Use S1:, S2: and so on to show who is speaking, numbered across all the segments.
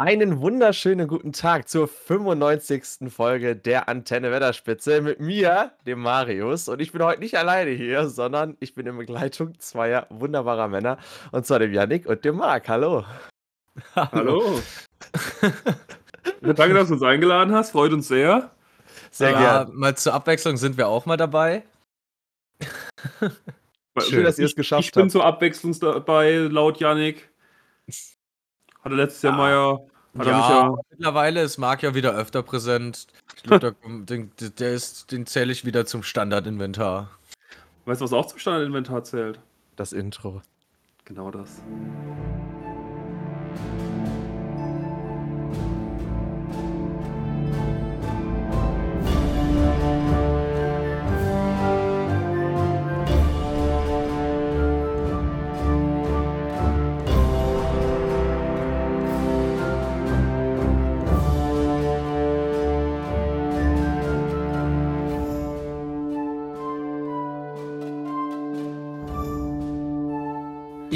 S1: Einen wunderschönen guten Tag zur 95. Folge der Antenne Wetterspitze mit mir, dem Marius. Und ich bin heute nicht alleine hier, sondern ich bin in Begleitung zweier wunderbarer Männer. Und zwar dem Yannick und dem Marc. Hallo.
S2: Hallo. Danke, dass du uns eingeladen hast. Freut uns sehr.
S3: Sehr ja, gerne. Mal zur Abwechslung sind wir auch mal dabei.
S2: Schön, dass ihr es geschafft habt. Ich bin zur Abwechslung dabei, laut Yannick. Hatte letztes Jahr mal ja
S3: ja, ja, mittlerweile ist Marc ja wieder öfter präsent. Ich glaube, den, der ist, den zähle ich wieder zum Standardinventar.
S2: Weißt du, was auch zum Standardinventar zählt?
S1: Das Intro.
S2: Genau das.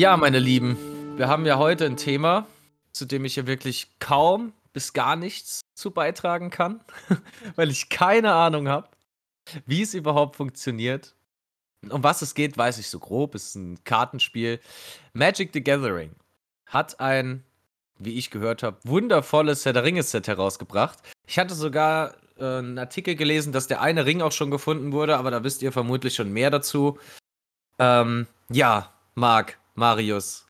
S3: Ja, meine Lieben, wir haben ja heute ein Thema, zu dem ich ja wirklich kaum bis gar nichts zu beitragen kann, weil ich keine Ahnung habe, wie es überhaupt funktioniert. Um was es geht, weiß ich so grob. Es ist ein Kartenspiel. Magic the Gathering hat ein, wie ich gehört habe, wundervolles Herr der Ringe-Set herausgebracht. Ich hatte sogar äh, einen Artikel gelesen, dass der eine Ring auch schon gefunden wurde, aber da wisst ihr vermutlich schon mehr dazu. Ähm, ja, Marc, Marius,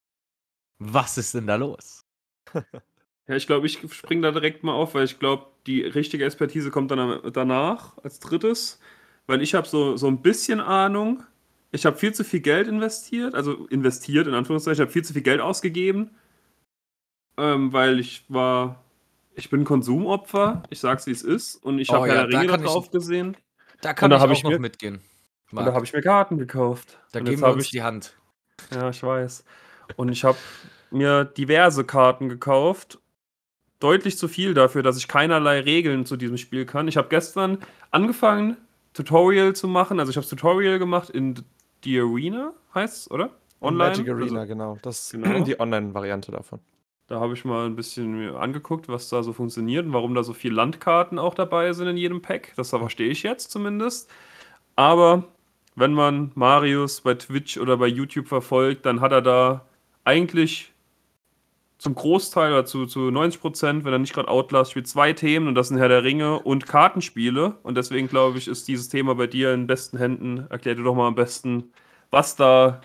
S3: was ist denn da los?
S2: ja, ich glaube, ich springe da direkt mal auf, weil ich glaube, die richtige Expertise kommt dann danach als drittes, weil ich habe so, so ein bisschen Ahnung. Ich habe viel zu viel Geld investiert, also investiert in Anführungszeichen, ich habe viel zu viel Geld ausgegeben, ähm, weil ich war, ich bin Konsumopfer, ich sag's wie es ist und ich oh, habe ja, Herr Ringe da drauf ich, gesehen.
S3: Da kann
S2: da
S3: ich auch
S2: ich
S3: noch
S2: mir,
S3: mitgehen.
S2: Marc. Und da habe ich mir Karten gekauft.
S3: Da und geben wir uns ich, die Hand.
S2: Ja, ich weiß. Und ich habe mir diverse Karten gekauft. Deutlich zu viel dafür, dass ich keinerlei Regeln zu diesem Spiel kann. Ich habe gestern angefangen, Tutorial zu machen. Also ich habe Tutorial gemacht in The Arena, heißt es, oder?
S1: Online. Magic Arena, also, genau. Das ist genau. die Online-Variante davon.
S2: Da habe ich mal ein bisschen angeguckt, was da so funktioniert und warum da so viele Landkarten auch dabei sind in jedem Pack. Das verstehe ich jetzt zumindest. Aber wenn man Marius bei Twitch oder bei YouTube verfolgt, dann hat er da eigentlich zum Großteil oder zu, zu 90 Prozent, wenn er nicht gerade Outlast spielt, zwei Themen und das sind Herr der Ringe und Kartenspiele. Und deswegen glaube ich, ist dieses Thema bei dir in besten Händen. Erklär dir doch mal am besten, was da,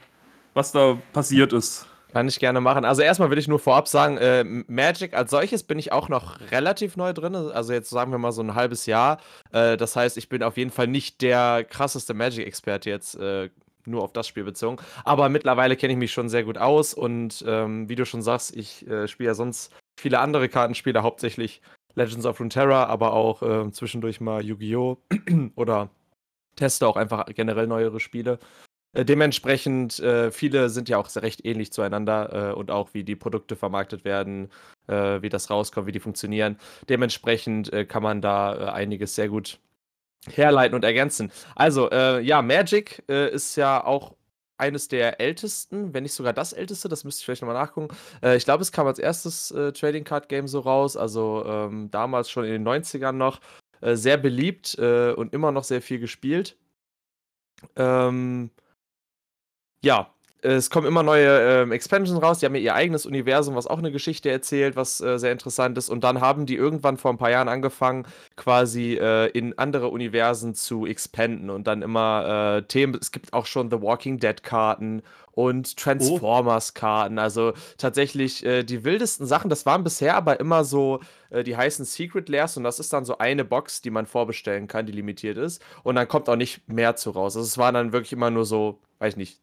S2: was da passiert ist.
S1: Kann ich gerne machen. Also erstmal will ich nur vorab sagen, äh, Magic als solches bin ich auch noch relativ neu drin. Also jetzt sagen wir mal so ein halbes Jahr. Äh, das heißt, ich bin auf jeden Fall nicht der krasseste Magic-Experte jetzt äh, nur auf das Spiel bezogen. Aber mittlerweile kenne ich mich schon sehr gut aus und ähm, wie du schon sagst, ich äh, spiele ja sonst viele andere Kartenspiele, hauptsächlich Legends of Runeterra, aber auch äh, zwischendurch mal Yu-Gi-Oh! oder teste auch einfach generell neuere Spiele. Äh, dementsprechend, äh, viele sind ja auch recht ähnlich zueinander äh, und auch wie die Produkte vermarktet werden, äh, wie das rauskommt, wie die funktionieren. Dementsprechend äh, kann man da äh, einiges sehr gut herleiten und ergänzen. Also, ja, Magic ist ja auch eines der ältesten, wenn nicht sogar das älteste, das müsste ich vielleicht nochmal nachgucken. ich glaube, es kam als erstes Trading Card Game so raus, also ähm, damals schon in den 90ern noch. sehr beliebt und immer noch sehr viel gespielt. Ähm, ja, es kommen immer neue ähm, Expansions raus. Die haben ja ihr eigenes Universum, was auch eine Geschichte erzählt, was äh, sehr interessant ist. Und dann haben die irgendwann vor ein paar Jahren angefangen, quasi äh, in andere Universen zu expanden und dann immer äh, Themen. Es gibt auch schon The Walking Dead Karten und Transformers Karten. Also tatsächlich äh, die wildesten Sachen. Das waren bisher aber immer so, äh, die heißen Secret Layers und das ist dann so eine Box, die man vorbestellen kann, die limitiert ist. Und dann kommt auch nicht mehr zu raus. Also es waren dann wirklich immer nur so, weiß ich nicht,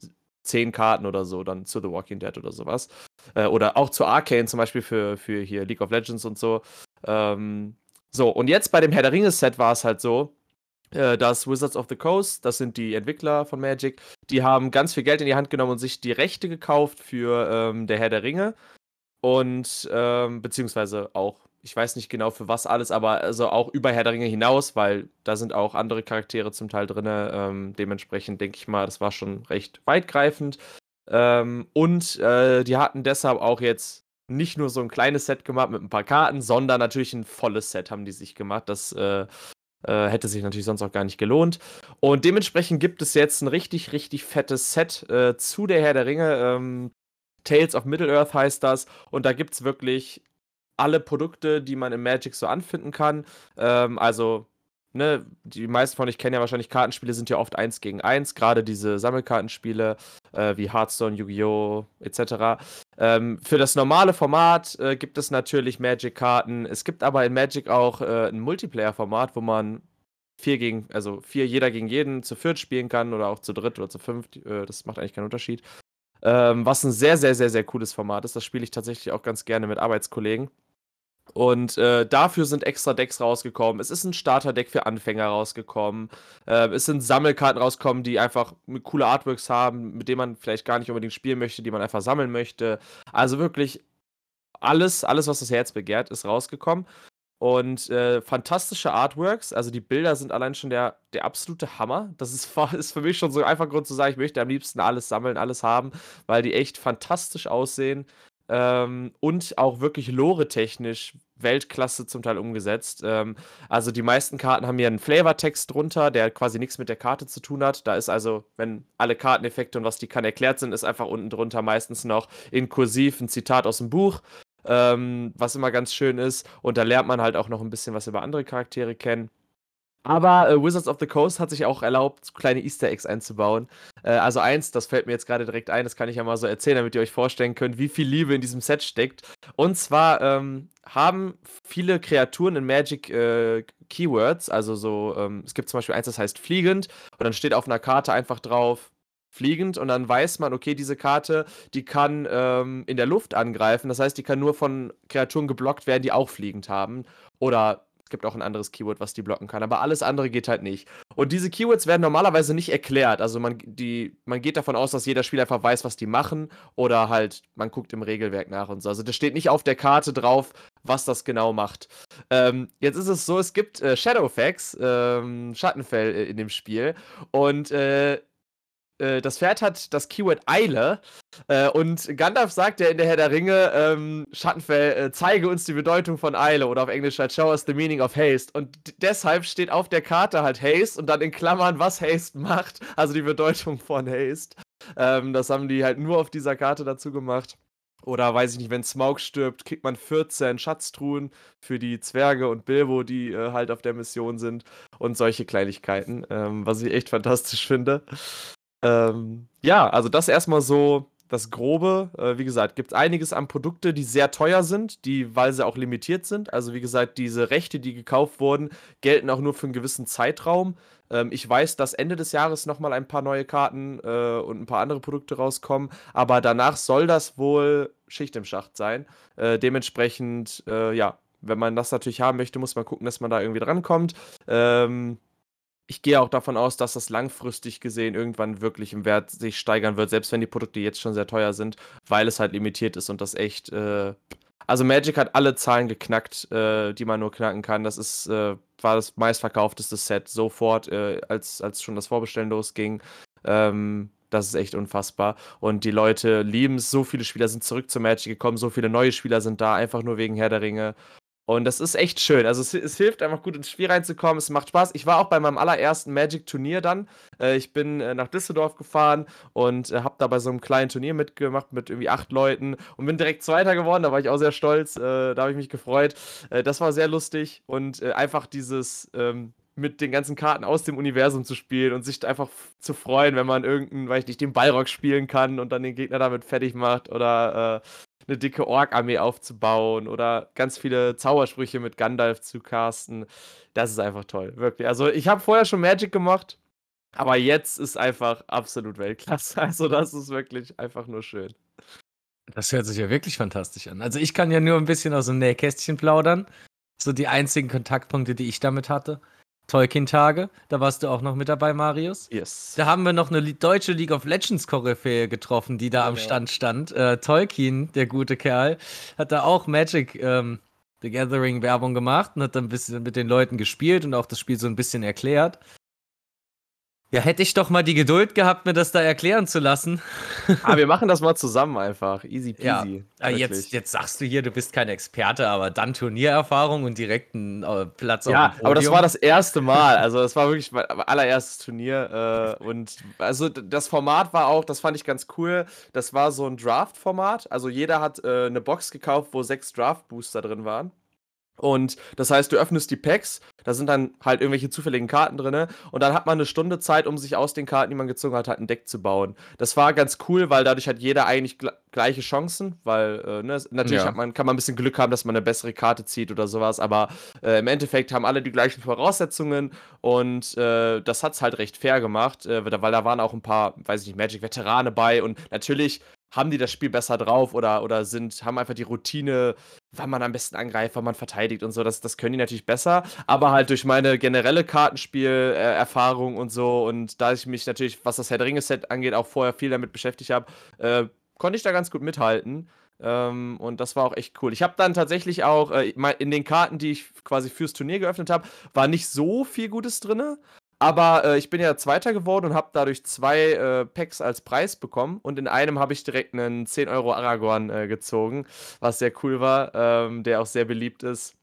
S1: zehn Karten oder so dann zu The Walking Dead oder sowas. Äh, oder auch zu Arcane zum Beispiel für, für hier League of Legends und so. Ähm, so, und jetzt bei dem Herr der Ringe-Set war es halt so, äh, dass Wizards of the Coast, das sind die Entwickler von Magic, die haben ganz viel Geld in die Hand genommen und sich die Rechte gekauft für ähm, der Herr der Ringe. Und ähm, beziehungsweise auch ich weiß nicht genau für was alles, aber also auch über Herr der Ringe hinaus, weil da sind auch andere Charaktere zum Teil drin. Ähm, dementsprechend denke ich mal, das war schon recht weitgreifend. Ähm, und äh, die hatten deshalb auch jetzt nicht nur so ein kleines Set gemacht mit ein paar Karten, sondern natürlich ein volles Set haben die sich gemacht. Das äh, äh, hätte sich natürlich sonst auch gar nicht gelohnt. Und dementsprechend gibt es jetzt ein richtig, richtig fettes Set äh, zu der Herr der Ringe. Ähm, Tales of Middle-earth heißt das. Und da gibt es wirklich alle Produkte, die man im Magic so anfinden kann. Ähm, also ne, die meisten von euch kennen ja wahrscheinlich Kartenspiele, sind ja oft eins gegen eins, gerade diese Sammelkartenspiele äh, wie Hearthstone, Yu-Gi-Oh! etc. Ähm, für das normale Format äh, gibt es natürlich Magic-Karten. Es gibt aber in Magic auch äh, ein Multiplayer-Format, wo man vier gegen, also vier jeder gegen jeden zu viert spielen kann oder auch zu dritt oder zu fünft. Äh, das macht eigentlich keinen Unterschied. Ähm, was ein sehr, sehr, sehr, sehr cooles Format ist. Das spiele ich tatsächlich auch ganz gerne mit Arbeitskollegen. Und äh, dafür sind extra Decks rausgekommen. Es ist ein Starterdeck für Anfänger rausgekommen. Äh, es sind Sammelkarten rausgekommen, die einfach coole Artworks haben, mit denen man vielleicht gar nicht unbedingt spielen möchte, die man einfach sammeln möchte. Also wirklich alles, alles, was das Herz begehrt, ist rausgekommen. Und äh, fantastische Artworks, also die Bilder sind allein schon der, der absolute Hammer. Das ist, ist für mich schon so einfach Grund zu sagen, ich möchte am liebsten alles sammeln, alles haben, weil die echt fantastisch aussehen. Ähm, und auch wirklich lore-technisch Weltklasse zum Teil umgesetzt. Ähm, also die meisten Karten haben hier einen Flavortext drunter, der quasi nichts mit der Karte zu tun hat. Da ist also, wenn alle Karteneffekte und was die kann erklärt sind, ist einfach unten drunter meistens noch in Kursiv ein Zitat aus dem Buch, ähm, was immer ganz schön ist. Und da lernt man halt auch noch ein bisschen was über andere Charaktere kennen. Aber äh, Wizards of the Coast hat sich auch erlaubt, kleine Easter Eggs einzubauen. Äh, also eins, das fällt mir jetzt gerade direkt ein, das kann ich ja mal so erzählen, damit ihr euch vorstellen könnt, wie viel Liebe in diesem Set steckt. Und zwar ähm, haben viele Kreaturen in Magic äh, Keywords, also so, ähm, es gibt zum Beispiel eins, das heißt fliegend, und dann steht auf einer Karte einfach drauf, fliegend und dann weiß man, okay, diese Karte, die kann ähm, in der Luft angreifen. Das heißt, die kann nur von Kreaturen geblockt werden, die auch fliegend haben. Oder es gibt auch ein anderes Keyword, was die blocken kann, aber alles andere geht halt nicht. Und diese Keywords werden normalerweise nicht erklärt. Also man, die, man geht davon aus, dass jeder Spieler einfach weiß, was die machen oder halt man guckt im Regelwerk nach und so. Also das steht nicht auf der Karte drauf, was das genau macht. Ähm, jetzt ist es so, es gibt äh, Shadowfax, ähm, Schattenfell äh, in dem Spiel und äh, äh, das Pferd hat das Keyword Eile äh, und Gandalf sagt ja in der Herr der Ringe, ähm, Schattenfell, äh, zeige uns die Bedeutung von Eile oder auf Englisch halt show us the meaning of haste und deshalb steht auf der Karte halt haste und dann in Klammern, was haste macht, also die Bedeutung von haste. Ähm, das haben die halt nur auf dieser Karte dazu gemacht. Oder weiß ich nicht, wenn Smaug stirbt, kriegt man 14 Schatztruhen für die Zwerge und Bilbo, die äh, halt auf der Mission sind. Und solche Kleinigkeiten, ähm, was ich echt fantastisch finde. Ähm, ja, also das erstmal so das Grobe. Äh, wie gesagt, gibt es einiges an Produkte, die sehr teuer sind, die, weil sie auch limitiert sind. Also wie gesagt, diese Rechte, die gekauft wurden, gelten auch nur für einen gewissen Zeitraum. Ähm, ich weiß, dass Ende des Jahres nochmal ein paar neue Karten äh, und ein paar andere Produkte rauskommen, aber danach soll das wohl Schicht im Schacht sein. Äh, dementsprechend, äh, ja, wenn man das natürlich haben möchte, muss man gucken, dass man da irgendwie drankommt. Ähm, ich gehe auch davon aus, dass das langfristig gesehen irgendwann wirklich im Wert sich steigern wird, selbst wenn die Produkte jetzt schon sehr teuer sind, weil es halt limitiert ist und das echt. Äh, also Magic hat alle Zahlen geknackt, äh, die man nur knacken kann. Das ist äh, war das meistverkaufteste Set sofort, äh, als als schon das Vorbestellen losging. Ähm, das ist echt unfassbar. Und die Leute lieben es. So viele Spieler sind zurück zu Magic gekommen. So viele neue Spieler sind da, einfach nur wegen Herr der Ringe. Und das ist echt schön. Also es, es, hilft einfach gut ins Spiel reinzukommen. Es macht Spaß. Ich war auch bei meinem allerersten Magic-Turnier dann. Äh, ich bin äh, nach Düsseldorf gefahren und äh, habe da bei so einem kleinen Turnier mitgemacht mit irgendwie acht Leuten und bin direkt Zweiter geworden. Da war ich auch sehr stolz. Äh, da habe ich mich gefreut. Äh, das war sehr lustig und äh, einfach dieses ähm, mit den ganzen Karten aus dem Universum zu spielen und sich einfach zu freuen, wenn man irgendeinen, weiß ich nicht, den Ballrock spielen kann und dann den Gegner damit fertig macht oder eine dicke Ork-Armee aufzubauen oder ganz viele Zaubersprüche mit Gandalf zu casten. Das ist einfach toll, wirklich. Also ich habe vorher schon Magic gemacht, aber jetzt ist einfach absolut Weltklasse. Also das ist wirklich einfach nur schön.
S3: Das hört sich ja wirklich fantastisch an. Also ich kann ja nur ein bisschen aus dem Nähkästchen plaudern. So die einzigen Kontaktpunkte, die ich damit hatte. Tolkien-Tage. Da warst du auch noch mit dabei, Marius.
S1: Yes.
S3: Da haben wir noch eine deutsche League of Legends-Koryphäe getroffen, die da ja, am Stand stand. Äh, Tolkien, der gute Kerl, hat da auch Magic ähm, The Gathering Werbung gemacht und hat dann ein bisschen mit den Leuten gespielt und auch das Spiel so ein bisschen erklärt. Ja, hätte ich doch mal die Geduld gehabt, mir das da erklären zu lassen.
S1: Ah, wir machen das mal zusammen einfach. Easy
S3: Ja,
S1: peasy.
S3: äh, jetzt,
S1: Wirklich.
S3: jetzt sagst du hier, du bist kein Experte, aber dann Turniererfahrung und direkt einen äh, Platz
S1: Ja,
S3: auf dem
S1: aber das war das erste Mal. Also, das war wirklich mein allererstes Turnier. Äh, und also, das Format war auch, das fand ich ganz cool. Das war so ein Draft-Format. Also, jeder hat äh, eine Box gekauft, wo sechs Draft-Booster drin waren. Und das heißt, du öffnest die Packs, da sind dann halt irgendwelche zufälligen Karten drin. Und dann hat man eine Stunde Zeit, um sich aus den Karten, die man gezogen hat, halt ein Deck zu bauen. Das war ganz cool, weil dadurch hat jeder eigentlich gle- gleiche Chancen, weil äh, ne, natürlich
S3: Ja.
S1: hat man, kann man ein bisschen Glück haben, dass man eine bessere Karte zieht oder sowas, aber äh, im Endeffekt haben alle die gleichen Voraussetzungen und äh, das hat es halt recht fair gemacht, äh, weil da waren auch ein paar, weiß ich nicht, Magic-Veterane bei und natürlich haben die das Spiel besser drauf oder, oder sind, haben einfach die Routine, wann man am besten angreift, wann man verteidigt und so, das, das können die natürlich besser, aber halt durch meine generelle Kartenspiel-Erfahrung und so und da ich mich natürlich, was das Herr der Ringe-Set angeht, auch vorher viel damit beschäftigt habe, äh, konnte ich da ganz gut mithalten. Ähm, und das war auch echt cool. Ich habe dann tatsächlich auch äh, in den Karten, die ich quasi fürs Turnier geöffnet habe, war nicht so viel Gutes drin. Aber äh, ich bin ja Zweiter geworden und habe dadurch zwei äh, Packs als Preis bekommen. Und in einem habe ich direkt einen 10 Euro Aragorn äh, gezogen, was sehr cool war, ähm, der auch sehr beliebt ist.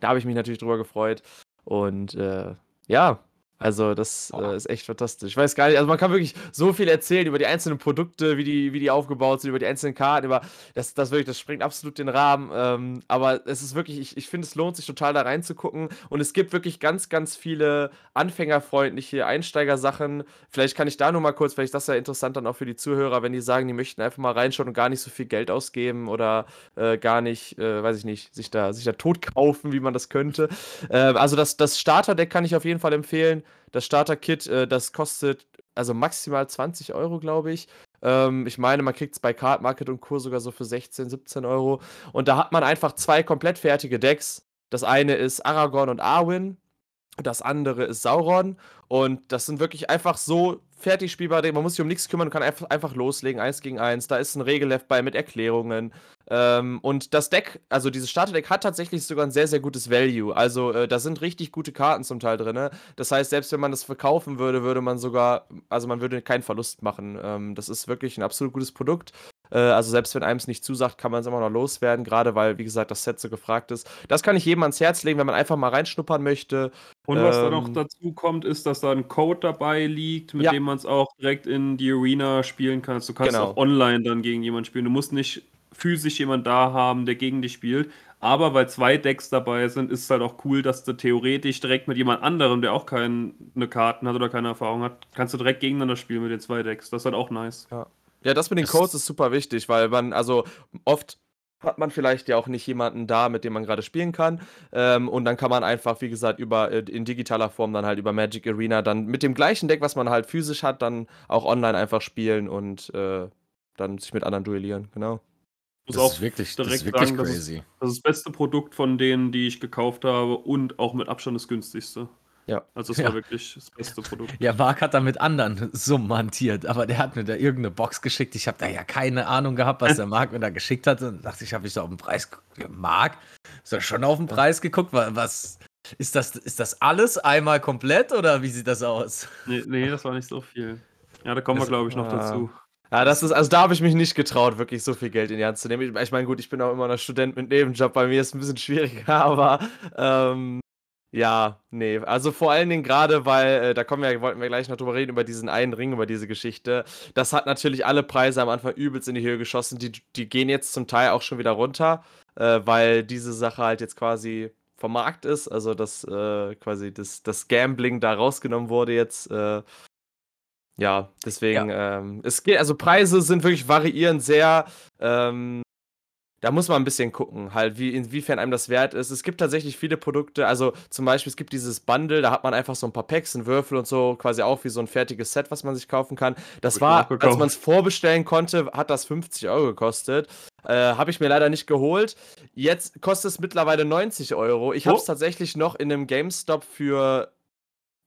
S1: Da habe ich mich natürlich drüber gefreut. Und äh, ja, also das äh, ist echt fantastisch. Ich weiß gar nicht, also man kann wirklich so viel erzählen über die einzelnen Produkte, wie die, wie die aufgebaut sind, über die einzelnen Karten, über das, das wirklich, das springt absolut den Rahmen. Ähm, aber es ist wirklich, ich, ich finde, es lohnt sich total da reinzugucken. Und es gibt wirklich ganz, ganz viele anfängerfreundliche Einsteigersachen. Vielleicht kann ich da nur mal kurz, vielleicht ist das ja interessant dann auch für die Zuhörer, wenn die sagen, die möchten einfach mal reinschauen und gar nicht so viel Geld ausgeben oder äh, gar nicht, äh, weiß ich nicht, sich da, sich da tot kaufen, wie man das könnte. Äh, also das, das Starterdeck kann ich auf jeden Fall empfehlen. Das Starter-Kit, äh, das kostet also maximal 20 Euro, glaube ich. Ähm, ich meine, man kriegt es bei Card Market und Co. sogar so für 16, 17 Euro. Und da hat man einfach zwei komplett fertige Decks. Das eine ist Aragorn und Arwen. Das andere ist Sauron. Und das sind wirklich einfach so fertig spielbare Dinge. Man muss sich um nichts kümmern und kann einfach, loslegen, eins gegen eins. Da ist ein Regelleft bei mit Erklärungen. Ähm, und das Deck, also dieses Starterdeck, hat tatsächlich sogar ein sehr, sehr gutes Value. Also äh, da sind richtig gute Karten zum Teil drin. Das heißt, selbst wenn man das verkaufen würde, würde man sogar, also man würde keinen Verlust machen. Ähm, das ist wirklich ein absolut gutes Produkt. Äh, also selbst wenn einem es nicht zusagt, kann man es immer noch loswerden, gerade weil, wie gesagt, das Set so gefragt ist. Das kann ich jedem ans Herz legen, wenn man einfach mal reinschnuppern möchte.
S2: Und was da noch
S1: Ähm,
S2: dazu kommt, ist, dass da ein Code dabei liegt, mit
S1: Ja.
S2: dem man es auch direkt in die Arena spielen kann. Du kannst
S1: Genau.
S2: auch online dann gegen jemanden spielen. Du musst nicht physisch jemand da haben, der gegen dich spielt. Aber weil zwei Decks dabei sind, ist es halt auch cool, dass du theoretisch direkt mit jemand anderem, der auch keine Karten hat oder keine Erfahrung hat, kannst du direkt gegeneinander spielen mit den zwei Decks. Das ist halt auch nice.
S1: Ja, das mit den Codes ist super wichtig, weil man, also oft hat man vielleicht ja auch nicht jemanden da, mit dem man gerade spielen kann. Ähm, und dann kann man einfach, wie gesagt, über äh, in digitaler Form dann halt über Magic Arena dann mit dem gleichen Deck, was man halt physisch hat, dann auch online einfach spielen und äh, dann sich mit anderen duellieren, genau.
S3: Das
S2: muss auch
S3: ist wirklich, das
S2: direkt
S3: ist wirklich
S2: sagen, dass es-
S3: crazy.
S2: Das ist das beste Produkt von denen, die ich gekauft habe und auch mit Abstand das günstigste.
S1: Ja.
S2: Also es
S3: Ja.
S2: war wirklich das beste Produkt.
S3: Ja, Marc hat da mit anderen Summen hantiert, aber der hat mir da irgendeine Box geschickt. Ich habe da ja keine Ahnung gehabt, was der Marc mir da geschickt hat. Und dachte ich, habe ich da auf den Preis geguckt. Ja, Marc, ist da schon auf den Preis geguckt? Wa- Was ist das? Ist das alles einmal komplett oder wie sieht das aus?
S2: Nee, nee, das war nicht so viel. Ja, da kommen wir,
S1: Das-
S2: glaube ich, noch
S1: ah.
S2: dazu.
S1: Ja, das ist, also da habe ich mich nicht getraut, wirklich so viel Geld in die Hand zu nehmen. Ich, ich meine, gut, ich bin auch immer noch Student mit Nebenjob, bei mir ist es ein bisschen schwieriger, aber ähm, ja, nee. Also vor allen Dingen gerade, weil, äh, da kommen wir, wollten wir gleich noch drüber reden, über diesen einen Ring, über diese Geschichte. Das hat natürlich alle Preise am Anfang übelst in die Höhe geschossen. Die, die gehen jetzt zum Teil auch schon wieder runter, äh, weil diese Sache halt jetzt quasi vom Markt ist, also dass äh, quasi das, das Gambling da rausgenommen wurde jetzt. Äh, ja, deswegen, ähm, es geht, also Preise sind wirklich variieren sehr. Ähm, da muss man ein bisschen gucken, halt, wie, inwiefern einem das wert ist. Es gibt tatsächlich viele Produkte, also zum Beispiel, es gibt dieses Bundle, da hat man einfach so ein paar Packs, einen Würfel und so, quasi auch wie so ein fertiges Set, was man sich kaufen kann. Das
S2: ich
S1: war, als man es vorbestellen konnte, hat das 50 Euro gekostet. Äh, habe ich mir leider nicht geholt. Jetzt kostet es mittlerweile 90 Euro. Ich habe es
S2: Oh.
S1: tatsächlich noch in einem GameStop für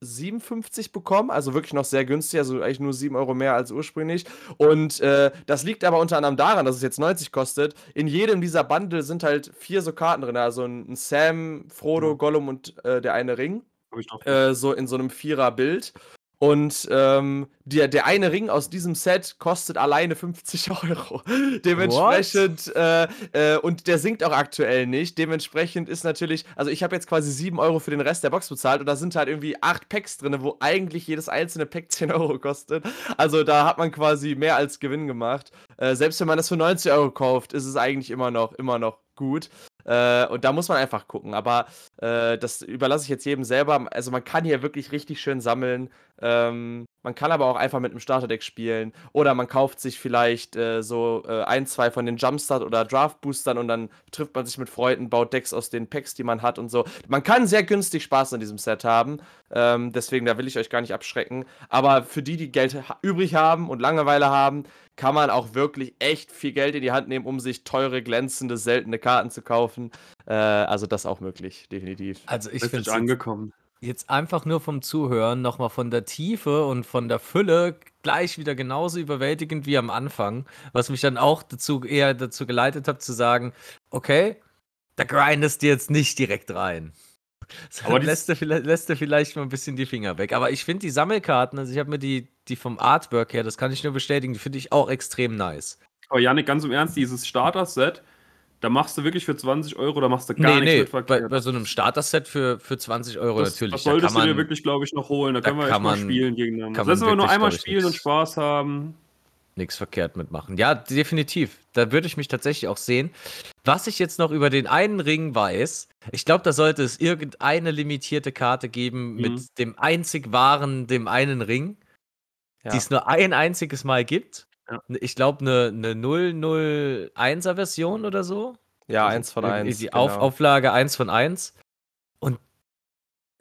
S1: 57 bekommen, also wirklich noch sehr günstig, also eigentlich nur 7 Euro mehr als ursprünglich. Und äh, das liegt aber unter anderem daran, dass es jetzt 90 kostet. In jedem dieser Bundle sind halt vier so Karten drin, also ein, Sam, Frodo. Gollum und äh, der eine Ring äh, so in so einem Vierer-Bild. Und ähm, der, der eine Ring aus diesem Set kostet alleine 50 Euro. Dementsprechend, äh, äh, und der sinkt auch aktuell nicht. Dementsprechend ist natürlich, also ich habe jetzt quasi 7 Euro für den Rest der Box bezahlt und da sind halt irgendwie 8 Packs drin, wo eigentlich jedes einzelne Pack 10 Euro kostet. Also da hat man quasi mehr als Gewinn gemacht. Äh, selbst wenn man das für 90 Euro kauft, ist es eigentlich immer noch, immer noch gut. Äh, und da muss man einfach gucken. Aber äh, das überlasse ich jetzt jedem selber. Also man kann hier wirklich richtig schön sammeln. Ähm, man kann aber auch einfach mit einem Starterdeck spielen. Oder man kauft sich vielleicht äh, so äh, ein, zwei von den Jumpstart- oder Draft-Boostern und dann trifft man sich mit Freunden, baut Decks aus den Packs, die man hat und so. Man kann sehr günstig Spaß an diesem Set haben. Ähm, deswegen, da will ich euch gar nicht abschrecken. Aber für die, die Geld ha übrig haben und Langeweile haben, kann man auch wirklich echt viel Geld in die Hand nehmen, um sich teure, glänzende, seltene Karten zu kaufen. Äh, also das auch möglich, definitiv.
S3: Also ich finde
S2: angekommen.
S3: Jetzt einfach nur vom Zuhören nochmal von der Tiefe und von der Fülle gleich wieder genauso überwältigend wie am Anfang, was mich dann auch dazu eher dazu geleitet hat zu sagen, okay, da grindest du jetzt nicht direkt rein.
S2: Aber
S3: Aber lässt du, vielleicht, lässt du vielleicht mal ein bisschen die Finger weg. Aber ich finde die Sammelkarten, also ich habe mir die, die vom Artwork her, das kann ich nur bestätigen, die finde ich auch extrem nice.
S2: Aber Janik, ganz im Ernst, dieses Starter-Set, da machst du wirklich für 20 Euro, da machst du gar
S3: nee,
S2: nichts
S3: nee,
S2: mit
S3: bei,
S2: verkehrt.
S3: bei so einem Starter-Set für, für 20 Euro
S2: das,
S3: natürlich.
S2: das
S3: da
S2: solltest
S3: kann
S2: du dir
S3: man,
S2: wirklich, glaube ich, noch holen. Da,
S3: da
S2: können wir
S3: kann
S2: echt mal
S3: man-
S2: spielen gegeneinander.
S3: kann man
S2: wir nur einmal spielen und
S3: nix-
S2: Spaß haben.
S3: nichts verkehrt mitmachen. Ja, definitiv. Da würde ich mich tatsächlich auch sehen. Was ich jetzt noch über den einen Ring weiß, ich glaube, da sollte es irgendeine limitierte Karte geben
S2: Mhm.
S3: mit dem einzig wahren, dem einen Ring,
S1: Ja.
S3: die es nur ein einziges Mal gibt.
S2: Ja.
S3: Ich glaube, eine, eine 001er Version oder so.
S1: Ja,
S3: Also
S1: eins von
S3: irgendwie
S1: eins.
S3: Die
S1: genau.
S3: Auf, Auflage 1 von 1. Und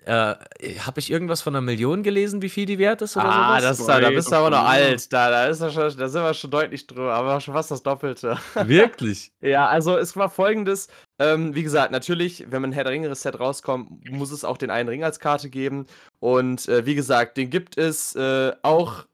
S3: äh, habe ich irgendwas von einer Million gelesen, wie viel die wert ist oder
S1: Ah,
S3: sowas?
S1: das ist, da, bist du aber noch alt. Da, da, ist schon, da sind wir schon deutlich drüber, aber schon fast das Doppelte.
S3: Wirklich?
S1: Ja, also es war folgendes. Ähm, wie gesagt, natürlich, wenn ein Herr der Ringe-Set rauskommt, muss es auch den einen Ring als Karte geben. Und äh, wie gesagt, den gibt es äh, auch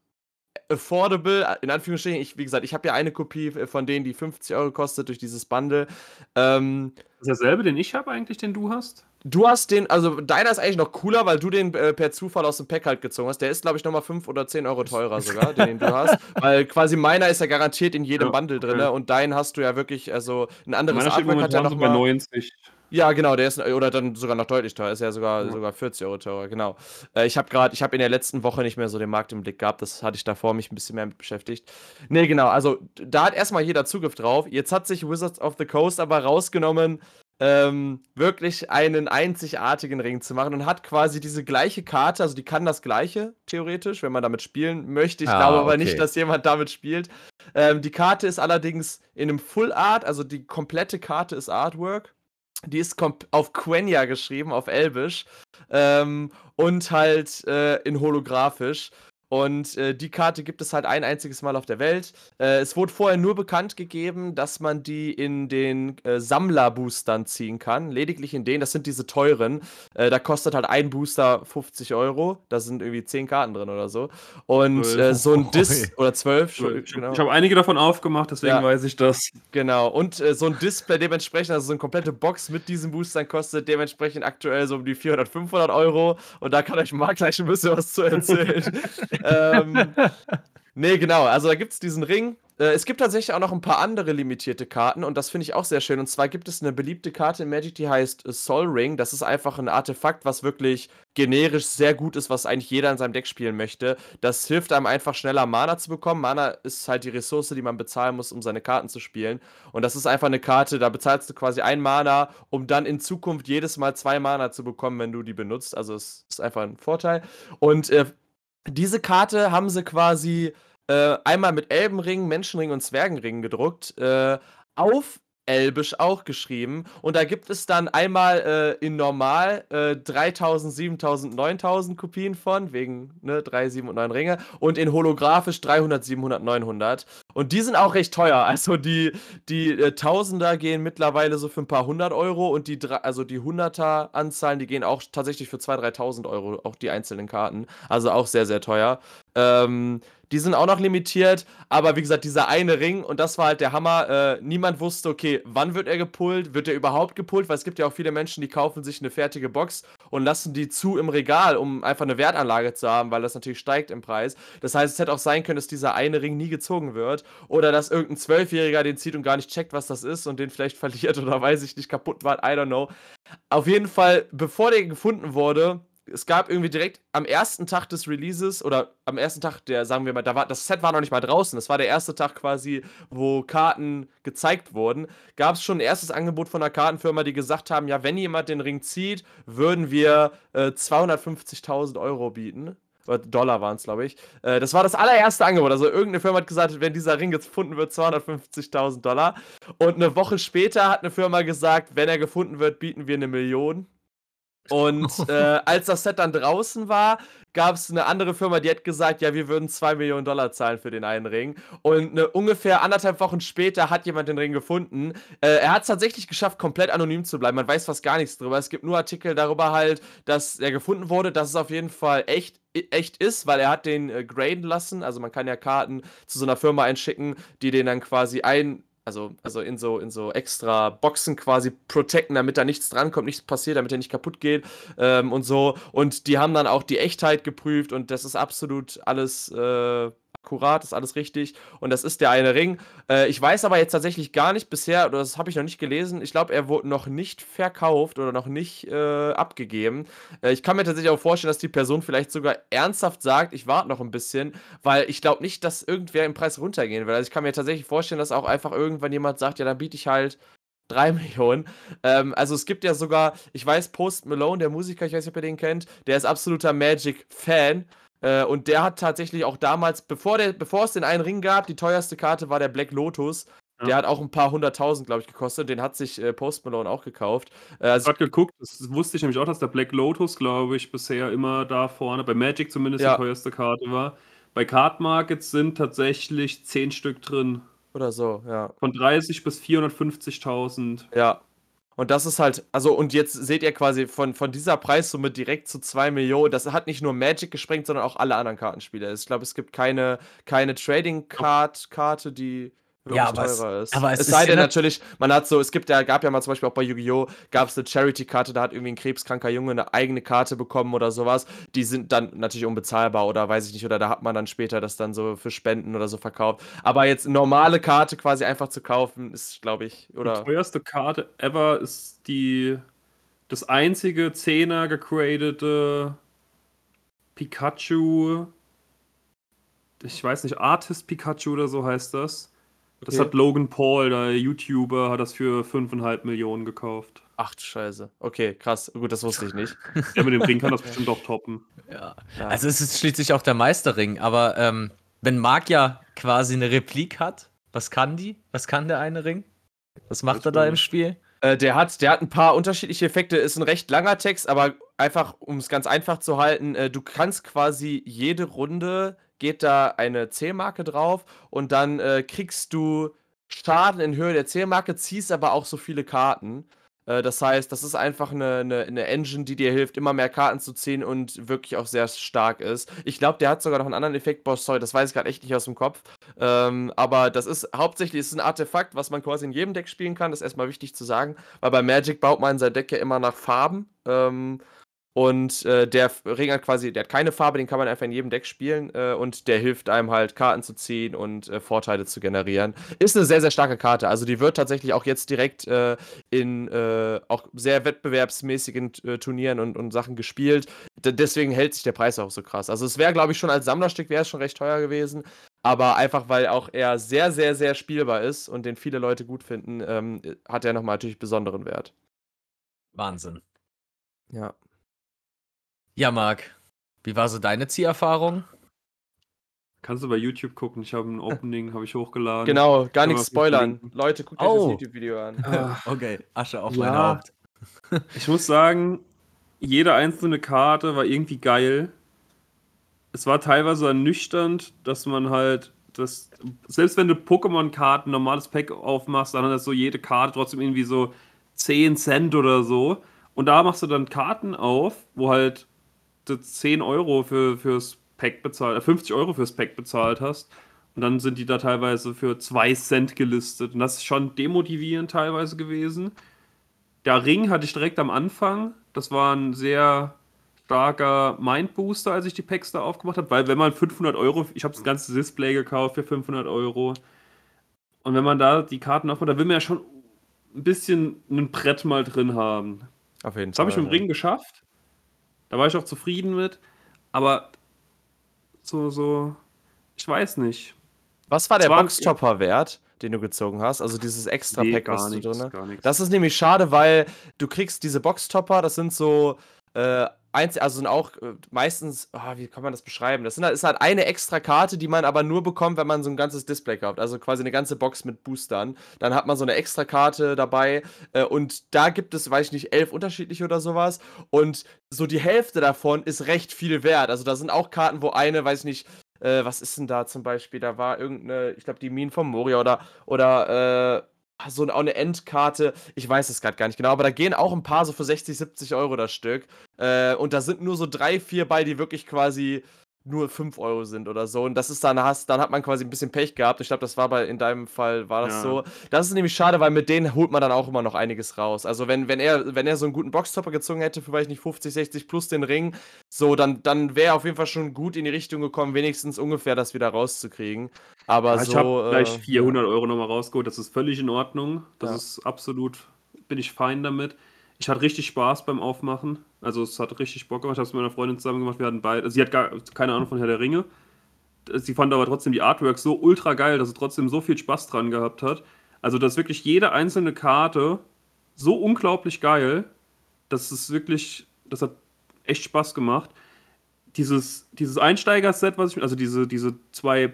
S1: affordable, in Anführungsstrichen. Ich, wie gesagt, ich habe ja eine Kopie äh, von denen, die 50 Euro kostet durch dieses Bundle. Ähm,
S2: Das ist derselbe, den ich habe eigentlich, den du hast?
S1: Du hast den, also deiner ist eigentlich noch cooler, weil du den äh, per Zufall aus dem Pack halt gezogen hast. Der ist, glaube ich, nochmal 5 oder 10 Euro teurer sogar, den, den du hast. Weil quasi meiner ist ja garantiert in jedem
S2: Ja,
S1: Bundle drin
S2: okay.
S1: und deinen hast du ja wirklich, also ein anderes
S2: Meiner
S1: Artwork hat ja
S2: momentan
S1: noch
S2: so bei
S1: mal,
S2: 90.
S1: Ja, genau, der ist, oder dann sogar noch deutlich teurer, ist ja sogar,
S2: Ja.
S1: sogar 40 Euro teurer, genau. Äh, ich habe gerade, ich habe in der letzten Woche nicht mehr so den Markt im Blick gehabt, das hatte ich davor mich ein bisschen mehr mit beschäftigt. Nee, genau, also da hat erstmal jeder Zugriff drauf. Jetzt hat sich Wizards of the Coast aber rausgenommen, ähm, wirklich einen einzigartigen Ring zu machen und hat quasi diese gleiche Karte, also die kann das gleiche, theoretisch, wenn man damit spielen möchte. Ich
S3: Ah,
S1: glaube aber
S3: okay.
S1: nicht, dass jemand damit spielt. Ähm, die Karte ist allerdings in einem Full Art, also die komplette Karte ist Artwork. Die ist auf Quenya geschrieben, auf Elbisch. Ähm, und halt äh, in holographisch. Und äh, die Karte gibt es halt ein einziges Mal auf der Welt. Äh, es wurde vorher nur bekannt gegeben, dass man die in den äh, Sammler-Boostern ziehen kann. Lediglich in denen, das sind diese teuren. Äh, da kostet halt ein Booster 50 Euro. Da sind irgendwie 10 Karten drin oder so. Und äh, so ein Dis
S3: Ui.
S1: oder 12,
S2: Ich,
S1: genau.
S2: ich habe einige davon aufgemacht, deswegen
S1: Ja.
S2: weiß ich das.
S1: Genau, und äh, so ein Display dementsprechend, also so eine komplette Box mit diesen Boostern kostet dementsprechend aktuell so um die 400, 500 Euro. Und da kann euch Marc gleich ein bisschen was zu erzählen. ähm, nee, genau, also da gibt es diesen Ring. Äh, es gibt tatsächlich auch noch ein paar andere limitierte Karten und das finde ich auch sehr schön. Und zwar gibt es eine beliebte Karte in Magic, die heißt äh, Soul Ring. Das ist einfach ein Artefakt, was wirklich generisch sehr gut ist, was eigentlich jeder in seinem Deck spielen möchte. Das hilft einem einfach schneller Mana zu bekommen. Mana ist halt die Ressource, die man bezahlen muss, um seine Karten zu spielen. Und das ist einfach eine Karte, da bezahlst du quasi ein Mana, um dann in Zukunft jedes Mal zwei Mana zu bekommen, wenn du die benutzt. Also es ist einfach ein Vorteil. Und äh, diese Karte haben sie quasi äh, einmal mit Elbenring, Menschenring und Zwergenring gedruckt. Äh, auf Elbisch auch geschrieben. Und da gibt es dann einmal äh, in normal äh, 3000, 7000, 9000 Kopien von, wegen ne, 3, 7 und 9 Ringe. Und in holographisch 300, 700, 900. Und die sind auch recht teuer. Also die, die äh, Tausender gehen mittlerweile so für ein paar hundert Euro und die, also die Hunderter-Anzahlen, die gehen auch tatsächlich für 2.000, 3.000 Euro, auch die einzelnen Karten. Also auch sehr, sehr teuer. Ähm, die sind auch noch limitiert, aber wie gesagt, dieser eine Ring, und das war halt der Hammer, äh, niemand wusste, okay, wann wird er gepult, wird er überhaupt gepult, weil es gibt ja auch viele Menschen, die kaufen sich eine fertige Box und lassen die zu im Regal, um einfach eine Wertanlage zu haben, weil das natürlich steigt im Preis. Das heißt, es hätte auch sein können, dass dieser eine Ring nie gezogen wird oder dass irgendein Zwölfjähriger den zieht und gar nicht checkt, was das ist und den vielleicht verliert oder weiß ich nicht, kaputt war, I don't know. Auf jeden Fall, bevor der gefunden wurde, es gab irgendwie direkt am ersten Tag des Releases oder am ersten Tag der, sagen wir mal, da war, das Set war noch nicht mal draußen, das war der erste Tag quasi, wo Karten gezeigt wurden, gab es schon ein erstes Angebot von einer Kartenfirma, die gesagt haben, ja, wenn jemand den Ring zieht, würden wir äh, 250.000 Euro bieten. Dollar waren es, glaube ich. Äh, das war das allererste Angebot. Also irgendeine Firma hat gesagt, wenn dieser Ring gefunden wird, 250.000 Dollar. Und eine Woche später hat eine Firma gesagt, wenn er gefunden wird, bieten wir eine Million. Und äh, als das Set dann draußen war, gab es eine andere Firma, die hat gesagt, ja, wir würden 2 Millionen Dollar zahlen für den einen Ring. Und eine, ungefähr anderthalb Wochen später hat jemand den Ring gefunden. Äh, er hat es tatsächlich geschafft, komplett anonym zu bleiben. Man weiß fast gar nichts drüber. Es gibt nur Artikel darüber halt, dass er gefunden wurde, dass es auf jeden Fall echt echt ist, weil er hat den äh, graden lassen. Also man kann ja Karten zu so einer Firma einschicken, die den dann quasi ein also, also in, so, in so extra Boxen quasi protecten, damit da nichts drankommt, nichts passiert, damit er nicht kaputt geht ähm, und so. Und die haben dann auch die Echtheit geprüft und das ist absolut alles äh, akkurat, ist alles richtig. Und das ist der eine Ring. Äh, ich weiß aber jetzt tatsächlich gar nicht bisher, oder das habe ich noch nicht gelesen, ich glaube, er wurde noch nicht verkauft oder noch nicht äh, abgegeben. Äh, ich kann mir tatsächlich auch vorstellen, dass die Person vielleicht sogar ernsthaft sagt, ich warte noch ein bisschen, weil ich glaube nicht, dass irgendwer im Preis runtergehen will. Also ich kann mir tatsächlich vorstellen, dass auch einfach irgendwann jemand sagt, ja, dann biete ich halt 3 Millionen. Ähm, also es gibt ja sogar, ich weiß, Post Malone, der Musiker, ich weiß nicht, ob ihr den kennt, der ist absoluter Magic-Fan. Äh, und der hat tatsächlich auch damals, bevor, der, bevor es den einen Ring gab, die teuerste Karte war der Black Lotus. Ja. Der hat auch ein paar hunderttausend, glaube ich, gekostet. Den hat sich äh, Post Malone auch gekauft.
S2: Äh, also ich habe geguckt, das wusste ich nämlich auch, dass der Black Lotus, glaube ich, bisher immer da vorne, bei Magic zumindest ja. die teuerste Karte war. Bei Card Markets sind tatsächlich zehn Stück drin.
S1: Oder so, ja.
S2: Von 30 bis 450.000.
S1: Ja, und das ist halt, also, und jetzt seht ihr quasi von, von dieser Preissumme direkt zu 2 Millionen. Das hat nicht nur Magic gesprengt, sondern auch alle anderen Kartenspiele. Ich glaube, es gibt keine, keine Trading-Card-Karte, die
S3: ja, aber teurer
S1: ist. Aber es, es sei denn natürlich, man hat so, es gibt ja, gab ja mal zum Beispiel auch bei Yu-Gi-Oh! gab es eine Charity-Karte, da hat irgendwie ein krebskranker Junge eine eigene Karte bekommen oder sowas. Die sind dann natürlich unbezahlbar oder weiß ich nicht, oder da hat man dann später das dann so für Spenden oder so verkauft. Aber jetzt normale Karte quasi einfach zu kaufen, ist, glaube ich, oder.
S2: Die teuerste Karte ever ist die das einzige Zehner gecreatete Pikachu. Ich weiß nicht, Artist Pikachu oder so heißt das. Das okay. hat Logan Paul, der YouTuber, hat das für 5,5 Millionen gekauft.
S1: Ach du Scheiße. Okay, krass. Gut, das wusste ich nicht.
S2: ja, mit dem Ring kann das bestimmt doch toppen.
S3: Ja. ja. Also es ist schließlich auch der Meisterring, aber ähm, wenn Mark ja quasi eine Replik hat, was kann die? Was kann der eine Ring? Was macht er da im Spiel?
S1: Äh, der, hat, der hat ein paar unterschiedliche Effekte, ist ein recht langer Text, aber einfach, um es ganz einfach zu halten, äh, du kannst quasi jede Runde geht da eine Zählmarke drauf und dann äh, kriegst du Schaden in Höhe der Zählmarke, ziehst aber auch so viele Karten. Äh, das heißt, das ist einfach eine, eine, eine, Engine, die dir hilft, immer mehr Karten zu ziehen und wirklich auch sehr stark ist. Ich glaube, der hat sogar noch einen anderen Effekt, boah, sorry, das weiß ich gerade echt nicht aus dem Kopf. Ähm, aber das ist hauptsächlich ist ein Artefakt, was man quasi in jedem Deck spielen kann. Das ist erstmal wichtig zu sagen, weil bei Magic baut man sein Deck ja immer nach Farben. Ähm, und äh, der Ring hat quasi, der hat keine Farbe, den kann man einfach in jedem Deck spielen. Äh, und der hilft einem halt, Karten zu ziehen und äh, Vorteile zu generieren. Ist eine sehr, sehr starke Karte. Also die wird tatsächlich auch jetzt direkt äh, in äh, auch sehr wettbewerbsmäßigen äh, Turnieren und, und Sachen gespielt. D deswegen hält sich der Preis auch so krass. Also es wäre, glaube ich, schon als Sammlerstück wäre es schon recht teuer gewesen. Aber einfach, weil auch er sehr, sehr, sehr spielbar ist und den viele Leute gut finden, ähm, hat er nochmal natürlich besonderen Wert.
S3: Wahnsinn.
S1: Ja.
S3: Ja, Marc, wie war so deine Zieherfahrung?
S2: Kannst du bei YouTube gucken. Ich habe ein Opening, habe ich hochgeladen.
S1: Genau, gar nichts spoilern. Leute, guckt euch oh. das YouTube-Video an.
S3: Ah. okay, Asche auf ja. mein Haupt.
S2: ich muss sagen, jede einzelne Karte war irgendwie geil. Es war teilweise ernüchternd, dass man halt das, selbst wenn du Pokémon-Karten, normales Pack aufmachst, dann hat so jede Karte trotzdem irgendwie so 10 Cent oder so. Und da machst du dann Karten auf, wo halt du 10 Euro für, fürs Pack bezahlt, 50 äh, Euro fürs Pack bezahlt hast. Und dann sind die da teilweise für 2 Cent gelistet. Und das ist schon demotivierend teilweise gewesen. Der Ring hatte ich direkt am Anfang. Das war ein sehr starker Mindbooster, als ich die Packs da aufgemacht habe, weil wenn man 500 Euro, ich habe das ganze Display gekauft für 500 Euro und wenn man da die Karten aufmacht, da will man ja schon ein bisschen ein Brett mal drin haben.
S1: Auf jeden
S2: das Fall. Das habe ich mit dem Ring geschafft. Da war ich auch zufrieden mit. Aber so, so, ich weiß nicht.
S1: Was war der Boxtopper-Wert, den du gezogen hast? Also dieses extra Pack, nee, was du drin hast? Das ist nämlich schade, weil du kriegst diese Boxtopper, das sind so äh, eins, also sind auch äh, meistens, oh, wie kann man das beschreiben? Das sind, ist halt eine extra Karte, die man aber nur bekommt, wenn man so ein ganzes Display kauft. Also quasi eine ganze Box mit Boostern. Dann hat man so eine extra Karte dabei äh, und da gibt es, weiß ich nicht, elf unterschiedliche oder sowas. Und so die Hälfte davon ist recht viel wert. Also da sind auch Karten, wo eine, weiß ich nicht, äh, was ist denn da zum Beispiel? Da war irgendeine, ich glaube, die Minen von Moria oder, oder, äh, so auch eine Endkarte, ich weiß es gerade gar nicht genau, aber da gehen auch ein paar so für 60, 70 Euro das Stück. Äh, und da sind nur so drei, vier bei, die wirklich quasi nur 5 Euro sind oder so. Und das ist dann, hast, dann hat man quasi ein bisschen Pech gehabt. Ich glaube, das war bei, in deinem Fall war das ja. so. Das ist nämlich schade, weil mit denen holt man dann auch immer noch einiges raus. Also wenn, wenn er, wenn er so einen guten Boxtopper gezogen hätte, für weiß ich nicht, 50, 60 plus den Ring, so, dann, dann wäre er auf jeden Fall schon gut in die Richtung gekommen, wenigstens ungefähr das wieder rauszukriegen. Aber ja, so.
S2: Ich habe äh, gleich 400 Euro nochmal rausgeholt. Das ist völlig in Ordnung. Das ja. ist absolut, bin ich fein damit. Ich hatte richtig Spaß beim Aufmachen. Also es hat richtig Bock gemacht. Ich habe es mit meiner Freundin zusammen gemacht. Wir hatten beide. Also sie hat gar keine Ahnung von Herr der Ringe. Sie fand aber trotzdem die Artworks so ultra geil, dass sie trotzdem so viel Spaß dran gehabt hat. Also dass wirklich jede einzelne Karte so unglaublich geil. Das ist wirklich, das hat echt Spaß gemacht. Dieses, dieses Einsteiger-Set, was ich, also diese, diese zwei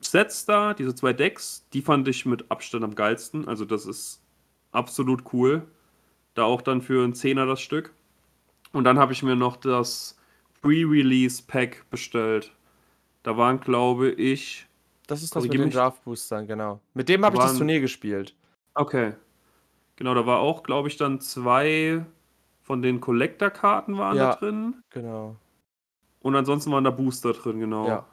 S2: Sets da, diese zwei Decks, die fand ich mit Abstand am geilsten. Also das ist absolut cool. Da auch dann für einen Zehner das Stück. Und dann habe ich mir noch das Pre-Release-Pack bestellt. Da waren, glaube ich.
S1: Das ist das mit den Draft-Boostern, genau. Mit dem habe ich das Turnier gespielt.
S2: Okay. Genau, da war auch, glaube ich, dann zwei von den Collector-Karten waren ja, da drin.
S1: Genau.
S2: Und ansonsten waren da Booster drin, genau.
S1: Ja. ja.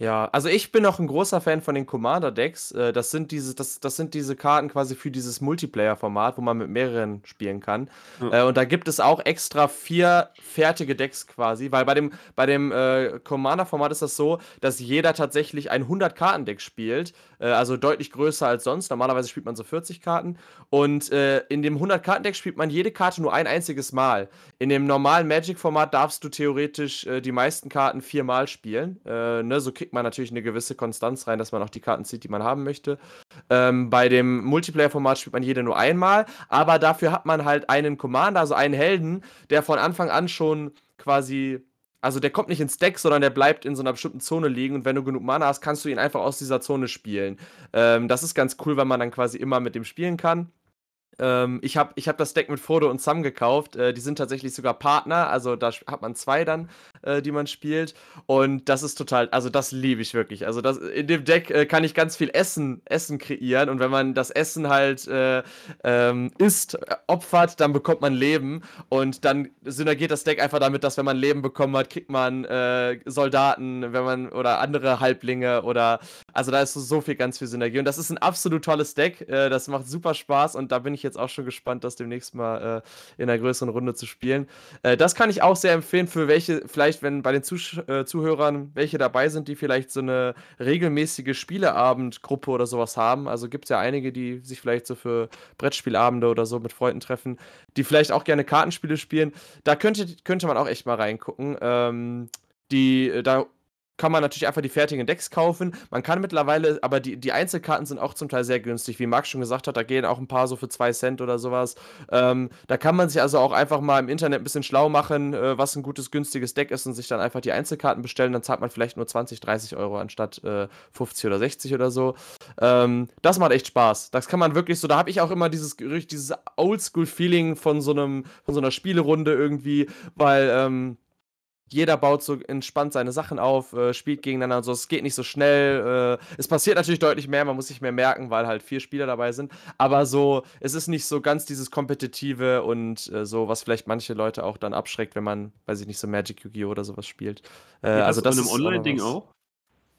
S1: Ja, also ich bin auch ein großer Fan von den Commander-Decks. Äh, das sind diese, das, das sind diese Karten quasi für dieses Multiplayer-Format, wo man mit mehreren spielen kann. Ja. Äh, und da gibt es auch extra vier fertige Decks quasi, weil bei dem, bei dem äh, Commander-Format ist das so, dass jeder tatsächlich ein 100-Karten-Deck spielt, äh, also deutlich größer als sonst. Normalerweise spielt man so 40 Karten. Und äh, in dem 100-Karten-Deck spielt man jede Karte nur ein einziges Mal. In dem normalen Magic-Format darfst du theoretisch die meisten Karten viermal spielen. ne, so kriegt man natürlich eine gewisse Konstanz rein, dass man auch die Karten zieht, die man haben möchte. Ähm, bei dem Multiplayer-Format spielt man jede nur einmal, aber dafür hat man halt einen Commander, also einen Helden, der von Anfang an schon quasi also der kommt nicht ins Deck, sondern der bleibt in so einer bestimmten Zone liegen und wenn du genug Mana hast, kannst du ihn einfach aus dieser Zone spielen. Ähm, das ist ganz cool, weil man dann quasi immer mit dem spielen kann. Ähm, ich habe ich hab das Deck mit Frodo und Sam gekauft. Äh, die sind tatsächlich sogar Partner, also da hat man zwei dann, äh, die man spielt. Und das ist total, also das liebe ich wirklich. Also das, in dem Deck äh, kann ich ganz viel Essen, Essen kreieren. Und wenn man das Essen halt äh, ähm, isst, äh, opfert, dann bekommt man Leben. Und dann synergiert das Deck einfach damit, dass wenn man Leben bekommen hat, kriegt man äh, Soldaten, wenn man oder andere Halblinge oder also da ist so, viel ganz viel Synergie. Und das ist ein absolut tolles Deck. das macht super Spaß und da bin ich jetzt auch schon gespannt, das demnächst mal äh, in einer größeren Runde zu spielen. Äh, das kann ich auch sehr empfehlen für welche, vielleicht, wenn bei den Zuh äh, Zuhörern welche dabei sind, die vielleicht so eine regelmäßige Spieleabendgruppe oder sowas haben. Also gibt es ja einige, die sich vielleicht so für Brettspielabende oder so mit Freunden treffen, die vielleicht auch gerne Kartenspiele spielen. Da könnte, könnte man auch echt mal reingucken. Ähm, die, äh, da kann man natürlich einfach die fertigen Decks kaufen. Man kann mittlerweile, aber die, die Einzelkarten sind auch zum Teil sehr günstig. Wie Max schon gesagt hat, da gehen auch ein paar so für 2 Cent oder sowas. Ähm, da kann man sich also auch einfach mal im Internet ein bisschen schlau machen, äh, was ein gutes, günstiges Deck ist und sich dann einfach die Einzelkarten bestellen. Dann zahlt man vielleicht nur 20, 30 Euro anstatt äh, 50 oder 60 oder so. Ähm, das macht echt Spaß. Das kann man wirklich so, da habe ich auch immer dieses, dieses Oldschool-Feeling von so von so einer Spielerunde irgendwie, weil, ähm, jeder baut so entspannt seine Sachen auf, äh, spielt gegeneinander und so. Es geht nicht so schnell. Äh, es passiert natürlich deutlich mehr, man muss sich mehr merken, weil halt vier Spieler dabei sind. Aber so, es ist nicht so ganz dieses Kompetitive und äh, so, was vielleicht manche Leute auch dann abschreckt, wenn man, weiß ich nicht, so Magic Yu-Gi-Oh! oder sowas spielt. Äh, also das
S2: in einem
S1: ist
S2: Online-Ding auch?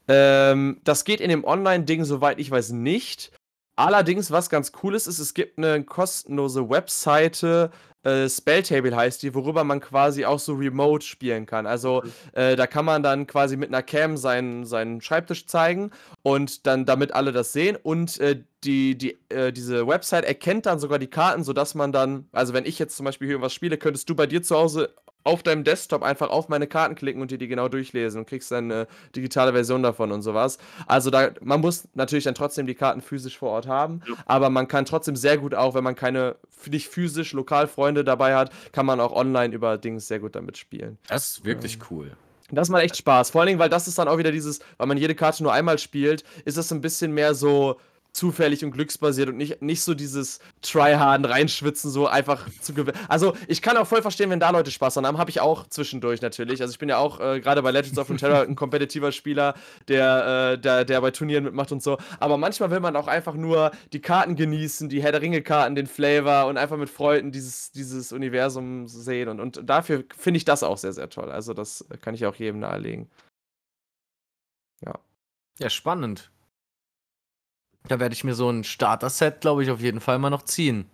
S1: Ähm, das geht in dem Online-Ding, soweit ich weiß, nicht. Allerdings, was ganz cool ist, ist, es gibt eine kostenlose Webseite, äh, Spelltable heißt die, worüber man quasi auch so remote spielen kann. Also äh, da kann man dann quasi mit einer Cam seinen, seinen Schreibtisch zeigen und dann, damit alle das sehen und äh, die, die, äh, diese Website erkennt dann sogar die Karten, sodass man dann, also wenn ich jetzt zum Beispiel hier irgendwas spiele, könntest du bei dir zu Hause auf deinem Desktop einfach auf meine Karten klicken und dir die genau durchlesen und kriegst dann eine digitale Version davon und sowas. Also da, man muss natürlich dann trotzdem die Karten physisch vor Ort haben, ja. aber man kann trotzdem sehr gut auch, wenn man keine nicht physisch lokal Freunde dabei hat, kann man auch online über Dings sehr gut damit spielen.
S3: Das ist wirklich ja. cool.
S1: Das macht echt Spaß. Vor allen Dingen, weil das ist dann auch wieder dieses, weil man jede Karte nur einmal spielt, ist es ein bisschen mehr so, zufällig und glücksbasiert und nicht, nicht so dieses Tryharden reinschwitzen, so einfach zu gewinnen. Also, ich kann auch voll verstehen, wenn da Leute Spaß dran haben. Habe ich auch zwischendurch natürlich. Also, ich bin ja auch äh, gerade bei Legends of Runeterra ein kompetitiver Spieler, der, äh, der, der bei Turnieren mitmacht und so. Aber manchmal will man auch einfach nur die Karten genießen, die Herr der Ringe-Karten, den Flavor und einfach mit Freunden dieses, dieses Universum sehen. Und, und dafür finde ich das auch sehr, sehr toll. Also, das kann ich auch jedem nahelegen.
S3: Ja. Ja, spannend. Da werde ich mir so ein Starter-Set, glaube ich, auf jeden Fall mal noch ziehen.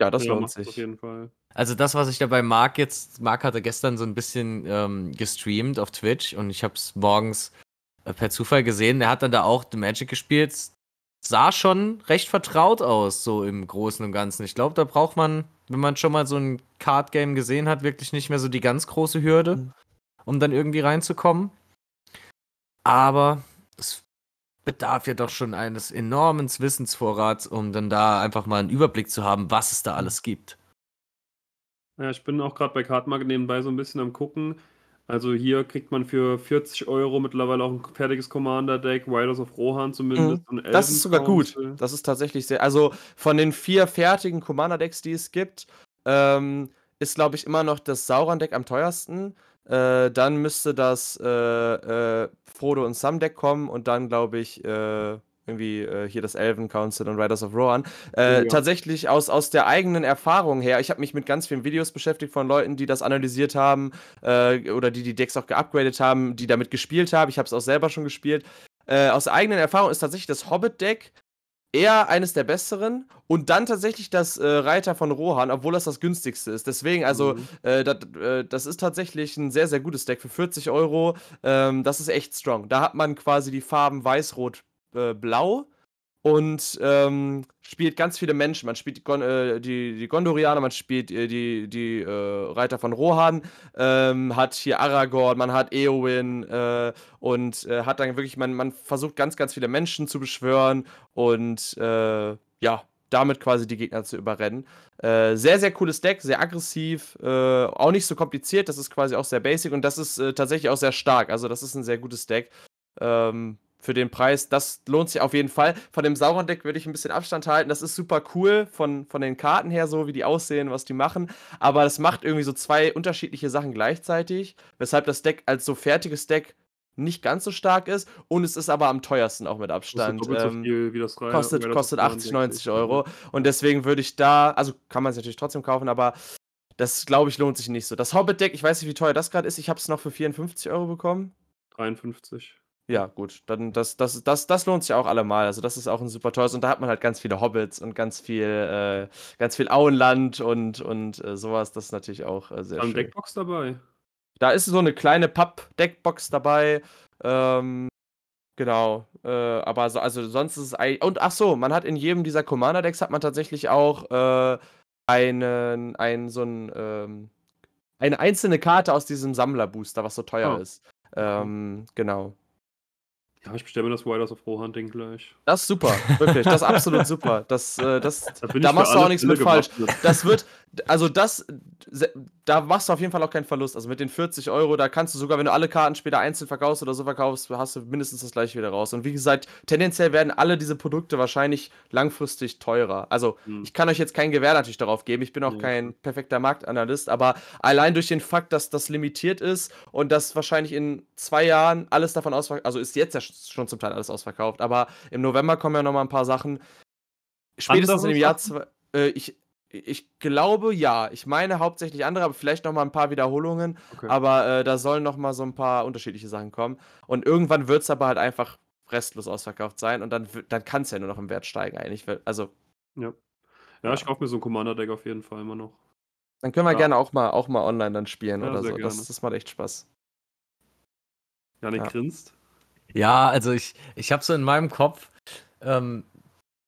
S1: Ja, das ja, lohnt sich. Auf
S2: jeden Fall.
S3: Also das, was ich dabei mag jetzt, Marc hatte gestern so ein bisschen ähm, gestreamt auf Twitch und ich habe es morgens äh, per Zufall gesehen. Er hat dann da auch The Magic gespielt. Sah schon recht vertraut aus, so im Großen und Ganzen. Ich glaube, da braucht man, wenn man schon mal so ein Card-Game gesehen hat, wirklich nicht mehr so die ganz große Hürde, mhm. um dann irgendwie reinzukommen. Aber es bedarf ja doch schon eines enormen Wissensvorrats, um dann da einfach mal einen Überblick zu haben, was es da alles gibt.
S2: Ja, ich bin auch gerade bei Cardmarket nebenbei so ein bisschen am gucken. Also hier kriegt man für 40 Euro mittlerweile auch ein fertiges Commander-Deck, Riders of Rohan zumindest.
S1: Mhm. das ist sogar gut. Das ist tatsächlich sehr. Also von den vier fertigen Commander-Decks, die es gibt, ähm, ist, glaube ich, immer noch das Sauron-Deck am teuersten. Äh, dann müsste das äh, äh, Frodo und Sam Deck kommen und dann, glaube ich, äh, irgendwie äh, hier das Elven Council und Riders of Rohan. Äh, ja. Tatsächlich aus, aus der eigenen Erfahrung her, ich habe mich mit ganz vielen Videos beschäftigt von Leuten, die das analysiert haben oder die die Decks auch geupgradet haben, die damit gespielt haben. Ich habe es auch selber schon gespielt. aus eigenen Erfahrung ist tatsächlich das Hobbit-Deck eher eines der besseren und dann tatsächlich das äh, Reiter von Rohan, obwohl das das günstigste ist. Deswegen, also, mhm. äh, dat, äh, das ist tatsächlich ein sehr, sehr gutes Deck für 40 Euro. Ähm, das ist echt strong. Da hat man quasi die Farben Weiß, Rot, äh, Blau und ähm, spielt ganz viele Menschen. Man spielt die, Gon äh, die, die Gondorianer, man spielt äh, die, die äh, Reiter von Rohan, ähm, hat hier Aragorn, man hat Eowyn äh, und äh, hat dann wirklich, man, man versucht ganz, ganz viele Menschen zu beschwören und äh, ja, damit quasi die Gegner zu überrennen. sehr, sehr cooles Deck, sehr aggressiv, auch nicht so kompliziert, das ist quasi auch sehr basic und das ist tatsächlich auch sehr stark. Also, das ist ein sehr gutes Deck. Ähm, für den Preis, das lohnt sich auf jeden Fall. Von dem Sauron-Deck würde ich ein bisschen Abstand halten. Das ist super cool von, von den Karten her, so wie die aussehen, was die machen. Aber das macht irgendwie so zwei unterschiedliche Sachen gleichzeitig, weshalb das Deck als so fertiges Deck nicht ganz so stark ist und es ist aber am teuersten auch mit Abstand.
S2: Kostet, ähm, so viel wie das
S1: kostet, kostet 80, 90 Euro. Und deswegen würde ich da, also kann man es natürlich trotzdem kaufen, aber das glaube ich lohnt sich nicht so. Das Hobbit-Deck, ich weiß nicht, wie teuer das gerade ist. Ich habe es noch für 54 Euro bekommen.
S2: 53.
S1: Ja, gut, dann das, das, das, das lohnt sich auch allemal. Also das ist auch ein super tolles und da hat man halt ganz viele Hobbits und ganz viel, äh, ganz viel Auenland und, und äh, sowas. Das ist natürlich auch äh, sehr
S2: da schön. Deckbox dabei.
S1: Da ist so eine kleine Papp-Deckbox dabei. Ähm, genau. Äh, aber so, also sonst ist es eigentlich. Und ach so, man hat in jedem dieser Commander-Decks hat man tatsächlich auch äh, einen, einen so ein, ähm, eine einzelne Karte aus diesem Sammlerbooster, was so teuer oh. ist. Ähm, genau.
S2: Ja, ich bestelle mir das Riders of Rohan Ding gleich.
S1: Das ist super, wirklich, das ist absolut super. Das, äh, das, da, da machst du auch nichts mit falsch. Das wird, also das, da machst du auf jeden Fall auch keinen Verlust. Also mit den 40 Euro, da kannst du sogar, wenn du alle Karten später einzeln verkaufst oder so verkaufst, hast du mindestens das gleiche wieder raus. Und wie gesagt, tendenziell werden alle diese Produkte wahrscheinlich langfristig teurer. Also
S2: Hm.
S1: ich kann euch jetzt kein Gewähr natürlich darauf geben. Ich bin auch
S2: Ja,
S1: kein perfekter Marktanalyst, aber allein durch den Fakt, dass das limitiert ist und dass wahrscheinlich in zwei Jahren alles davon ausverkauft, also ist jetzt ja sch- schon zum Teil alles ausverkauft, aber im November kommen ja nochmal ein paar Sachen. Spätestens in
S2: Andere
S1: dem Jahr zwei, äh, ich, ich glaube ja. Ich meine hauptsächlich andere, aber vielleicht nochmal ein paar Wiederholungen.
S2: Okay.
S1: Aber äh, da sollen nochmal so ein paar unterschiedliche Sachen kommen. Und irgendwann wird es aber halt einfach restlos ausverkauft sein und dann, dann kann es ja nur noch im Wert steigen eigentlich. Also
S2: ja. ja, ich kaufe mir so ein Commander-Deck auf jeden Fall immer noch.
S1: dann können wir
S2: Ja.
S1: gerne auch mal, auch mal online dann spielen
S2: Ja,
S1: oder so. Das, das macht echt Spaß.
S2: Janik
S1: Ja.
S2: grinst.
S3: Ja, also ich, ich habe so in meinem Kopf, ähm,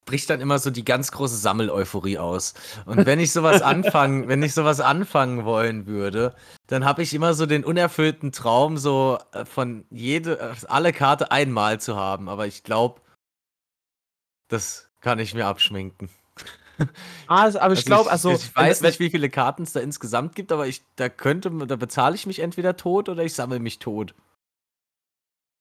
S3: bricht dann immer so die ganz große Sammel-Euphorie aus. Und wenn ich sowas anfangen, wenn ich sowas anfangen wollen würde, dann habe ich immer so den unerfüllten Traum, so äh, von jede, äh, alle Karte einmal zu haben. Aber ich glaube, das kann ich mir abschminken.
S1: Ah, aber ich glaube, also.
S3: ich weiß nicht, wie viele Karten es da insgesamt gibt, aber ich, da könnte, da bezahle ich mich entweder tot oder ich sammle mich tot.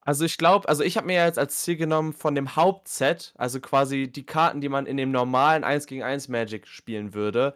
S1: Also ich glaube, also ich habe mir jetzt als Ziel genommen von dem Hauptset, also quasi die Karten, die man in dem normalen 1 gegen 1 Magic spielen würde,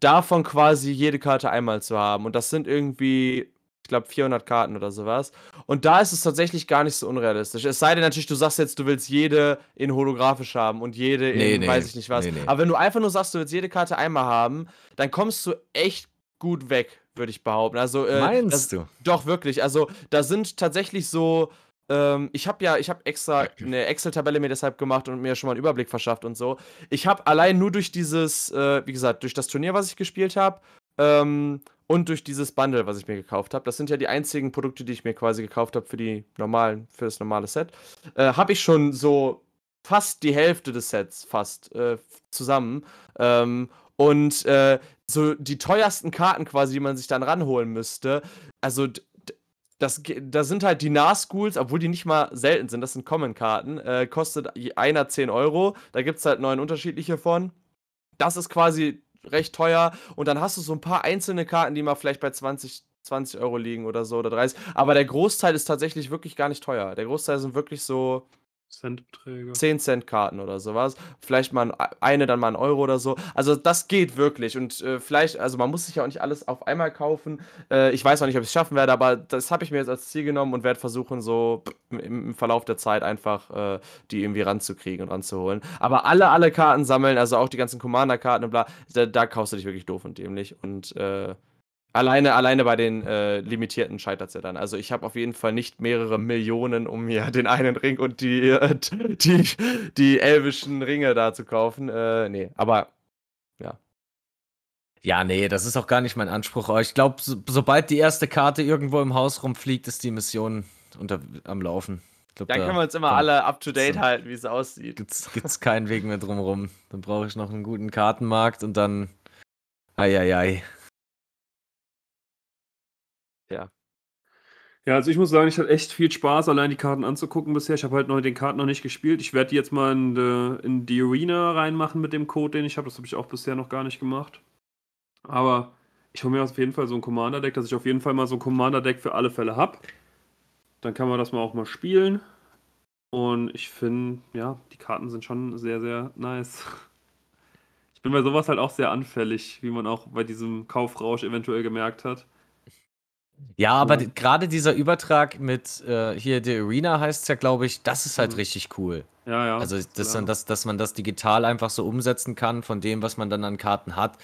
S1: davon quasi jede Karte einmal zu haben. Und das sind irgendwie, ich glaube, 400 Karten oder sowas. Und da ist es tatsächlich gar nicht so unrealistisch. Es sei denn natürlich, du sagst jetzt, du willst jede in holographisch haben und jede in
S3: Nee, nee,
S1: weiß ich nicht was.
S3: nee.
S1: Aber wenn du einfach nur sagst, du willst jede Karte einmal haben, dann kommst du echt gut weg, würde ich behaupten. Also, äh,
S3: Meinst
S1: das,
S3: du?
S1: doch, wirklich. Also, da sind tatsächlich so. Ähm, ich habe ja, ich habe extra eine Excel-Tabelle mir deshalb gemacht und mir schon mal einen Überblick verschafft und so. Ich habe allein nur durch dieses, äh, wie gesagt, durch das Turnier, was ich gespielt habe, ähm, und durch dieses Bundle, was ich mir gekauft habe. Das sind ja die einzigen Produkte, die ich mir quasi gekauft habe für die normalen, für das normale Set. Äh, habe ich schon so fast die Hälfte des Sets fast äh, zusammen. Ähm, und äh, so die teuersten Karten quasi, die man sich dann ranholen müsste. Also das, da sind halt die Nahschools, obwohl die nicht mal selten sind, das sind Common-Karten, äh, kostet einer 10 Euro. Da gibt es halt neun unterschiedliche von. Das ist quasi recht teuer. Und dann hast du so ein paar einzelne Karten, die mal vielleicht bei 20, 20 Euro liegen oder so oder 30. Aber der Großteil ist tatsächlich wirklich gar nicht teuer. Der Großteil sind wirklich so
S2: Centbeträge.
S1: 10 Cent Karten oder sowas. Vielleicht mal ein- eine, dann mal ein Euro oder so. Also das geht wirklich. Und äh, vielleicht, also man muss sich ja auch nicht alles auf einmal kaufen. Äh, ich weiß noch nicht, ob ich es schaffen werde, aber das habe ich mir jetzt als Ziel genommen und werde versuchen, so im, im Verlauf der Zeit einfach äh, die irgendwie ranzukriegen und ranzuholen. Aber alle, alle Karten sammeln, also auch die ganzen Commander-Karten und bla, da, da kaufst du dich wirklich doof und dämlich. Und äh, Alleine, alleine bei den äh, Limitierten scheitert es ja dann. Also ich habe auf jeden Fall nicht mehrere Millionen, um mir den einen Ring und die, äh, die, die elvischen Ringe da zu kaufen. Äh, nee, aber
S3: Ja, nee, das ist auch gar nicht mein Anspruch. Aber ich glaube, so, sobald die erste Karte irgendwo im Haus rumfliegt, ist die Mission unter, am Laufen. Glaub,
S1: dann
S3: da
S1: können wir uns immer alle up to date
S3: so.
S1: halten, wie es aussieht.
S3: Gibt's, gibt's keinen Weg mehr drumherum. Dann brauche ich noch einen guten Kartenmarkt und dann. Eieiei.
S2: Ja, also ich muss sagen, ich hatte echt viel Spaß, allein die Karten anzugucken bisher. Ich habe halt noch den Karten noch nicht gespielt. Ich werde die jetzt mal in die, in die Arena reinmachen mit dem Code, den ich habe. Das habe ich auch bisher noch gar nicht gemacht. Aber ich hole mir auf jeden Fall so ein Commander-Deck, dass ich auf jeden Fall mal so ein Commander-Deck für alle Fälle habe. Dann kann man das mal auch mal spielen. Und ich finde, ja, die Karten sind schon sehr, sehr nice. Ich bin bei sowas halt auch sehr anfällig, wie man auch bei diesem Kaufrausch eventuell gemerkt hat.
S3: Ja, aber
S2: Ja.
S3: gerade dieser Übertrag mit äh, hier The Arena heißt es ja, glaube ich, das ist halt
S2: Mhm.
S3: richtig cool.
S2: Ja, ja.
S3: Also, dass, man das, dass man das digital einfach so umsetzen kann von dem, was man dann an Karten hat.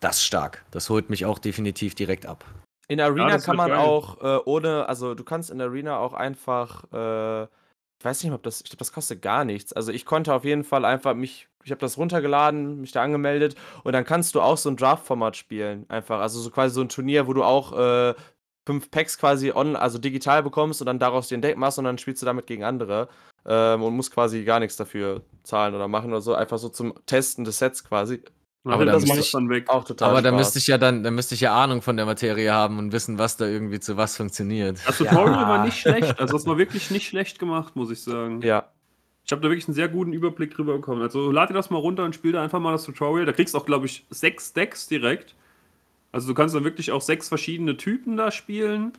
S3: Das ist stark. Das holt mich auch definitiv direkt ab.
S1: In Arena
S2: das
S1: kann man
S2: geil.
S1: auch äh, ohne, also du kannst in Arena auch einfach, äh, weiß nicht, ob das, ich glaube, das kostet gar nichts. Also ich konnte auf jeden Fall einfach mich, ich habe das runtergeladen, mich da angemeldet und dann kannst du auch so ein Draft-Format spielen, einfach. Also so quasi so ein Turnier, wo du auch äh, fünf Packs quasi on, also digital bekommst und dann daraus den Deck machst und dann spielst du damit gegen andere ähm, und musst quasi gar nichts dafür zahlen oder machen oder so, einfach so zum Testen des Sets quasi.
S2: Aber
S3: Aber da
S2: das
S3: müsste
S2: macht
S3: ich-
S2: dann weg.
S1: Auch total
S3: Aber da müsste ich ja dann, da müsste ich ja Ahnung von der Materie haben und wissen, was da irgendwie zu was funktioniert.
S2: Das Tutorial
S1: Ja.
S2: war nicht schlecht. Also, das war wirklich nicht schlecht gemacht, muss ich sagen.
S1: Ja.
S2: Ich habe da wirklich einen sehr guten Überblick drüber bekommen. Also lad dir das mal runter und spiel da einfach mal das Tutorial. Da kriegst du auch, glaube ich, sechs Decks direkt. Also du kannst dann wirklich auch sechs verschiedene Typen da spielen.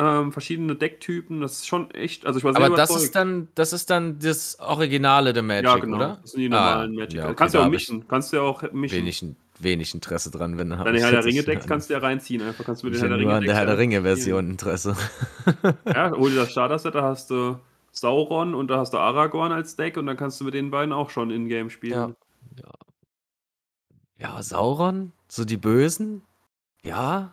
S2: Ähm, verschiedene Decktypen. Das ist schon echt. Also ich war sehr
S3: Aber das ist dann, das ist dann das Originale der Magic,
S2: ja, genau.
S3: oder?
S2: Das sind die
S3: Ah,
S2: normalen Magic.
S3: ja, okay,
S2: kannst du ja auch mischen. Kannst du ja auch mischen.
S3: Wenig, wenig Interesse dran, wenn hab
S2: Deine Herr der Ringe Decks
S3: an-
S2: kannst du ja reinziehen. Einfach kannst du mit den Herr der
S3: nur
S2: Ringe
S3: an der Herr der Ringe Version Interesse.
S2: Ja, hol dir das Starter-Set, da hast du Sauron und da hast du Aragorn als Deck und dann kannst du mit den beiden auch schon in-game spielen.
S1: Ja.
S3: Ja, Sauron? So die Bösen? Ja.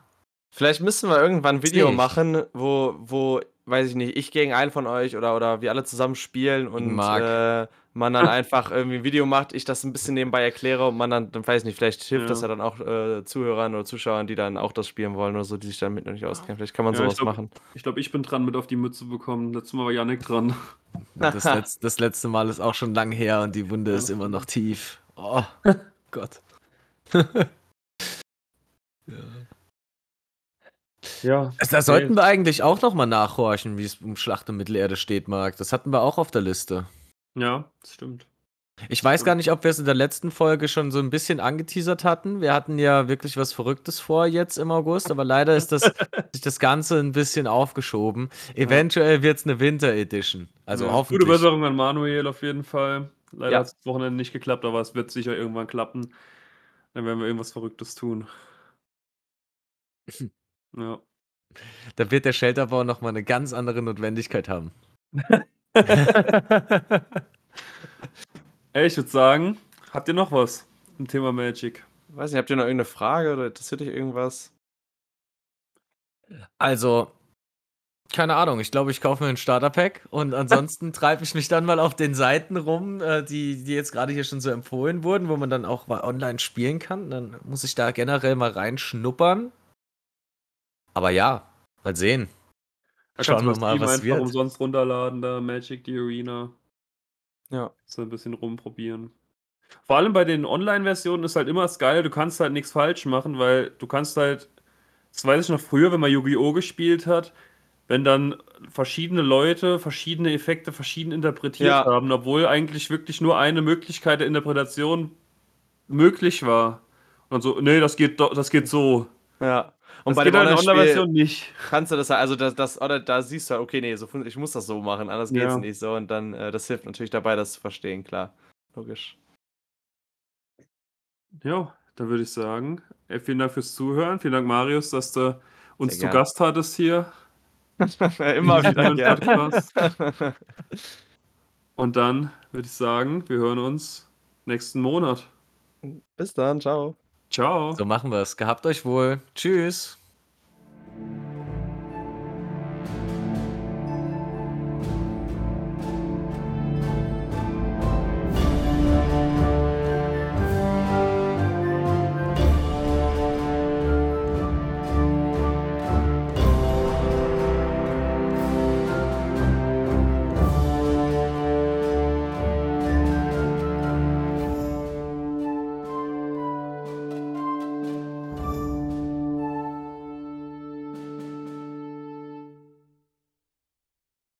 S1: Vielleicht müssen wir irgendwann ein Video
S3: ich.
S1: machen, wo, wo, weiß ich nicht, ich gegen einen von euch oder, oder wir alle zusammen spielen und äh, man dann einfach irgendwie ein Video macht, ich das ein bisschen nebenbei erkläre und man dann, dann weiß ich nicht, vielleicht hilft
S2: Ja.
S1: das ja dann auch äh, Zuhörern oder Zuschauern, die dann auch das spielen wollen oder so, die sich damit noch nicht auskennen. Vielleicht kann man
S2: Ja, ich
S1: sowas
S2: glaub-
S1: machen.
S2: Ich glaube, ich bin dran, mit auf die Mütze bekommen. Letztes Mal war Yannick dran.
S3: Das, letz, das letzte Mal ist auch schon lang her und die Wunde ist immer noch tief. Oh Gott.
S2: Ja.
S3: Da sollten wir eigentlich auch noch mal nachhorchen, wie es um Schlacht um Mittelerde steht, Marc. Das hatten wir auch auf der Liste.
S2: Ja, das stimmt.
S3: Ich weiß gar nicht, ob wir es in der letzten Folge schon so ein bisschen angeteasert hatten. Wir hatten ja wirklich was Verrücktes vor jetzt im August, aber leider ist das, sich das Ganze ein bisschen aufgeschoben. Eventuell wird es eine Winter Edition. Also
S2: ja.
S3: hoffentlich.
S2: Gute Besserung an Manuel auf jeden Fall. Leider
S1: Ja.
S2: hat es das Wochenende nicht geklappt, aber es wird sicher irgendwann klappen. Dann werden wir irgendwas Verrücktes tun. Ja.
S3: Da wird der Shelterbau noch mal eine ganz andere Notwendigkeit haben.
S2: Ey, ich würde sagen, habt ihr noch was im Thema Magic?
S1: Weiß nicht, habt ihr noch irgendeine Frage oder interessiert euch irgendwas?
S3: Also, keine Ahnung, ich glaube, ich kaufe mir ein Starterpack und ansonsten treibe ich mich dann mal auf den Seiten rum, äh, die, die jetzt gerade hier schon so empfohlen wurden, wo man dann auch mal online spielen kann. Dann muss ich da generell mal reinschnuppern. Aber ja, mal sehen.
S2: Da
S3: Schauen wir mal, was wird.
S2: umsonst runterladen, da Magic die Arena.
S1: Ja.
S2: So ein bisschen rumprobieren. Vor allem bei den Online-Versionen ist halt immer das Geile, du kannst halt nichts falsch machen, weil du kannst halt, das weiß ich noch früher, wenn man Yu-Gi-Oh! gespielt hat, wenn dann verschiedene Leute verschiedene Effekte verschieden interpretiert
S1: Ja.
S2: haben, obwohl eigentlich wirklich nur eine Möglichkeit der Interpretation möglich war. Und so, nee, das geht, das geht so.
S1: Ja. Und
S2: das
S1: bei
S2: halt der Online-Version nicht.
S1: kannst du das halt, also das, das, oder da siehst du halt, okay, nee, so, ich muss das so machen, anders geht's
S2: Ja.
S1: nicht so. Und dann, äh, das hilft natürlich dabei, das zu verstehen, klar. Logisch.
S2: Ja, dann würde ich sagen, ey, vielen Dank fürs Zuhören. Vielen Dank, Marius, dass du uns
S1: Sehr
S2: zu
S1: gern.
S2: Gast hattest hier.
S1: Immer wieder gerne.
S2: Podcast. Und dann würde ich sagen, wir hören uns nächsten Monat.
S1: Bis dann, ciao.
S2: Ciao.
S3: So machen wir es. Gehabt euch wohl. Tschüss.